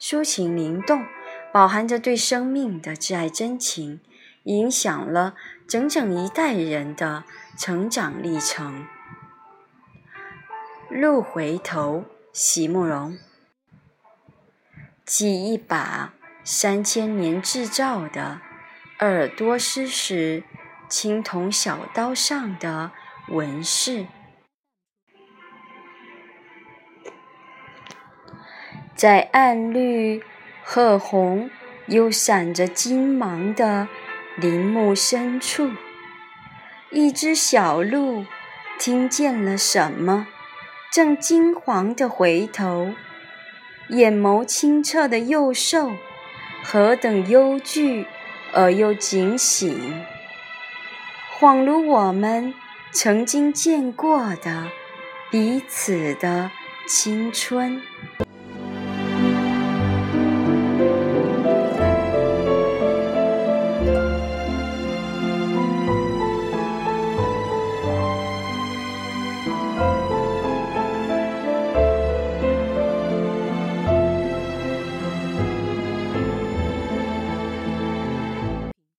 抒情灵动，饱含着对生命的挚爱真情，影响了整整一代人的成长历程。路回头，席慕容，记一把三千年制造的耳朵丝时，青铜小刀上的纹饰。在暗绿、褐红又闪着金芒的林木深处，一只小鹿听见了什么，正惊惶地回头，眼眸清澈的幼兽，何等忧惧而又警醒，恍如我们曾经见过的彼此的青春。